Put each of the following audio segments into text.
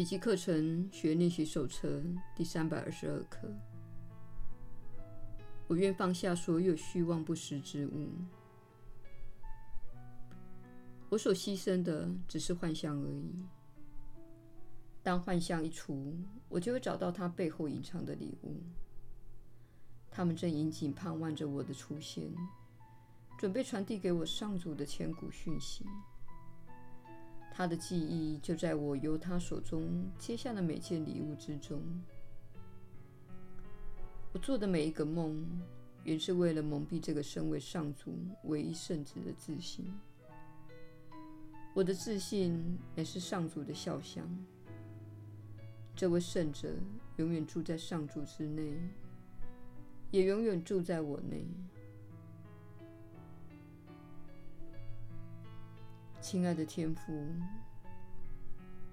奇迹课程学练习手册第三百二十二课。我愿放下所有虚妄不实之物。我所牺牲的只是幻象而已。当幻象一除，我就会找到它背后隐藏的礼物。他们正殷切盼望着我的出现，准备传递给我上主的千古讯息。他的记忆就在我由他手中接下的每件礼物之中。我做的每一个梦，原是为了蒙蔽这个身为上主唯一圣子的自信。我的自信乃是上主的肖像。这位圣者永远住在上主之内，也永远住在我内。亲爱的天父，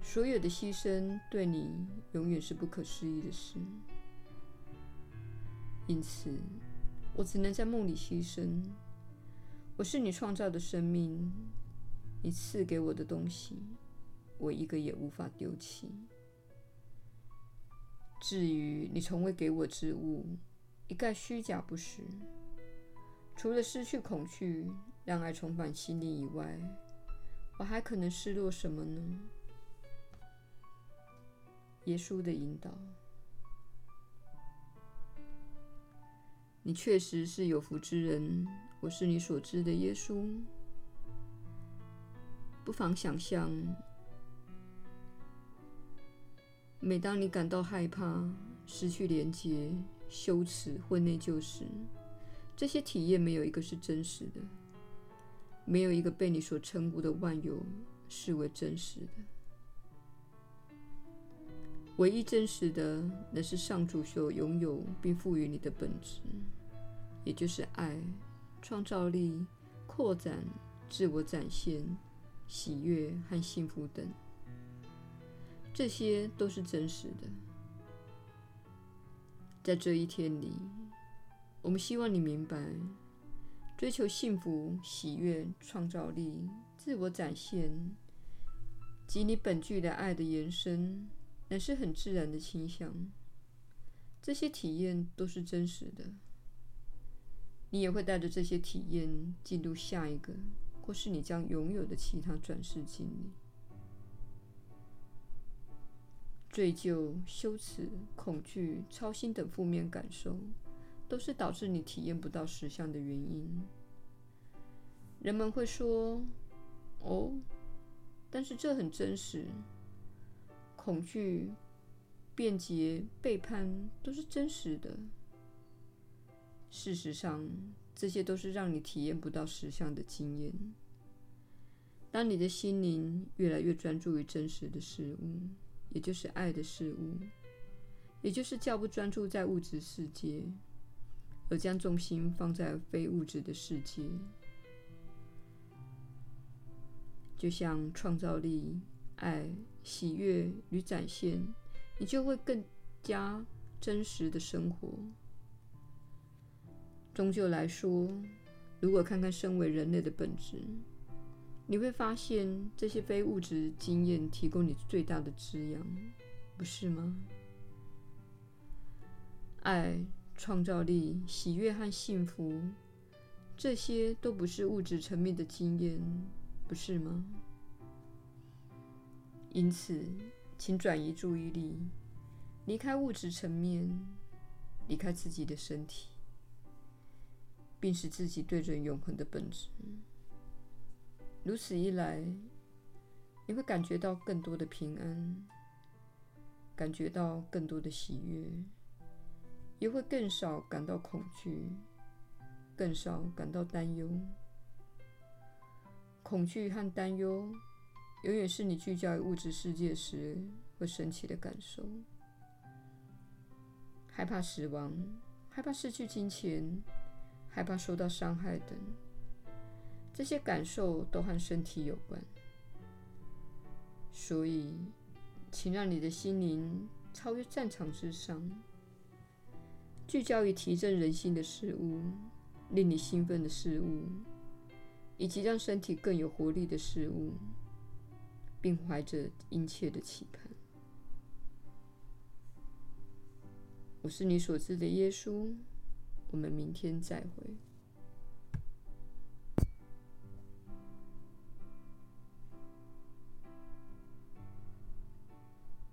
所有的牺牲对你永远是不可思议的事，因此我只能在梦里牺牲。我是你创造的生命，你赐给我的东西，我一个也无法丢弃。至于你从未给我之物，一概虚假不实。除了失去恐惧，让爱重返心灵以外，我还可能失落什么呢？耶稣的引导，你确实是有福之人。我是你所知的耶稣。不妨想象，每当你感到害怕、失去连结、羞耻或内疚时，这些体验没有一个是真实的。没有一个被你所称呼的万有视为真实的。唯一真实的，乃是上主所拥有并赋予你的本质，也就是爱、创造力、扩展、自我展现、喜悦和幸福等。这些都是真实的。在这一天里，我们希望你明白。追求幸福、喜悦、创造力、自我展现及你本具的爱的延伸，乃是很自然的倾向。这些体验都是真实的。你也会带着这些体验进入下一个，或是你将拥有的其他转世经历。罪疚、羞耻、恐惧、操心等负面感受。都是导致你体验不到实相的原因。人们会说：“哦，但是这很真实。恐惧、辩解、背叛都是真实的。事实上，这些都是让你体验不到实相的经验。当你的心灵越来越专注于真实的事物，也就是爱的事物，也就是较不专注在物质世界。”而将重心放在非物质的世界，就像创造力、爱、喜悦与展现，你就会更加真实的生活。终究来说，如果看看身为人类的本质，你会发现这些非物质经验提供你最大的滋养，不是吗？爱。创造力、喜悦和幸福，这些都不是物质层面的经验，不是吗？因此，请转移注意力，离开物质层面，离开自己的身体，并使自己对准永恒的本质。如此一来，你会感觉到更多的平安，感觉到更多的喜悦。也会更少感到恐惧，更少感到担忧。恐惧和担忧永远是你聚焦于物质世界时会升起的感受。害怕死亡，害怕失去金钱，害怕受到伤害等，这些感受都和身体有关。所以，请让你的心灵超越战场之上。聚焦于提振人心的事物令你兴奋的事物以及让身体更有活力的事物并怀着殷切的期盼。我是你所知的耶稣我们明天再会。